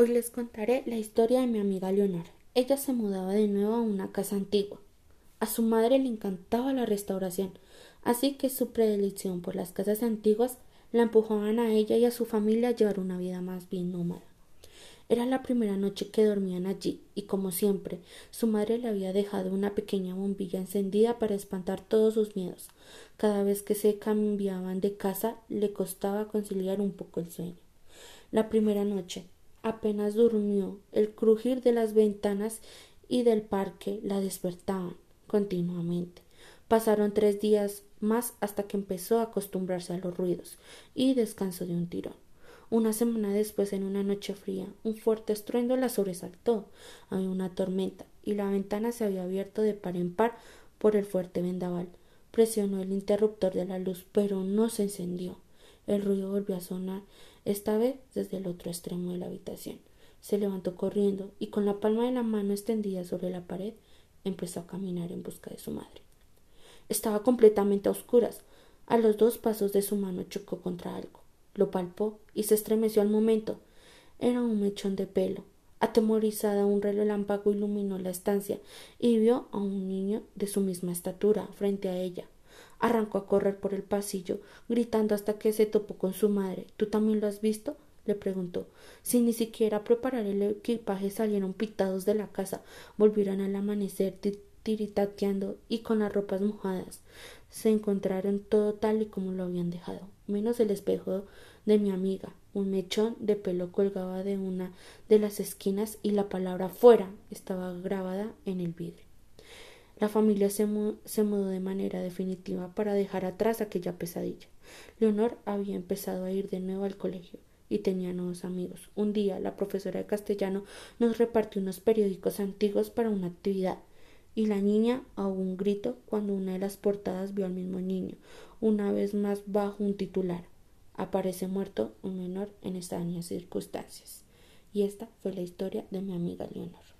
Hoy les contaré la historia de mi amiga Leonor. Ella se mudaba de nuevo a una casa antigua. A su madre le encantaba la restauración, así que su predilección por las casas antiguas la empujaban a ella y a su familia a llevar una vida más bien nómada. Era la primera noche que dormían allí, y como siempre, su madre le había dejado una pequeña bombilla encendida para espantar todos sus miedos. Cada vez que se cambiaban de casa le costaba conciliar un poco el sueño. La primera noche, Apenas durmió, el crujir de las ventanas y del parque la despertaban continuamente. Pasaron tres días más hasta que empezó a acostumbrarse a los ruidos y descansó de un tirón. Una semana después, en una noche fría, un fuerte estruendo la sobresaltó. Había una tormenta y la ventana se había abierto de par en par por el fuerte vendaval. Presionó el interruptor de la luz, pero no se encendió. El ruido volvió a sonar, esta vez desde el otro extremo de la habitación. Se levantó corriendo y con la palma de la mano extendida sobre la pared empezó a caminar en busca de su madre. Estaba completamente a oscuras. A los dos pasos de su mano chocó contra algo. Lo palpó y se estremeció al momento. Era un mechón de pelo. Atemorizada, un relámpago iluminó la estancia y vio a un niño de su misma estatura frente a ella. Arrancó a correr por el pasillo, gritando hasta que se topó con su madre. ¿Tú también lo has visto? le preguntó. Sin ni siquiera preparar el equipaje salieron pitados de la casa, volvieron al amanecer tiritateando y con las ropas mojadas. Se encontraron todo tal y como lo habían dejado, menos el espejo de mi amiga. Un mechón de pelo colgaba de una de las esquinas y la palabra fuera estaba grabada en el vidrio. La familia se, mudó de manera definitiva para dejar atrás aquella pesadilla. Leonor había empezado a ir de nuevo al colegio y tenía nuevos amigos. Un día la profesora de castellano nos repartió unos periódicos antiguos para una actividad y la niña ahogó un grito cuando una de las portadas vio al mismo niño, una vez más bajo un titular. Aparece muerto un menor en extrañas circunstancias. Y esta fue la historia de mi amiga Leonor.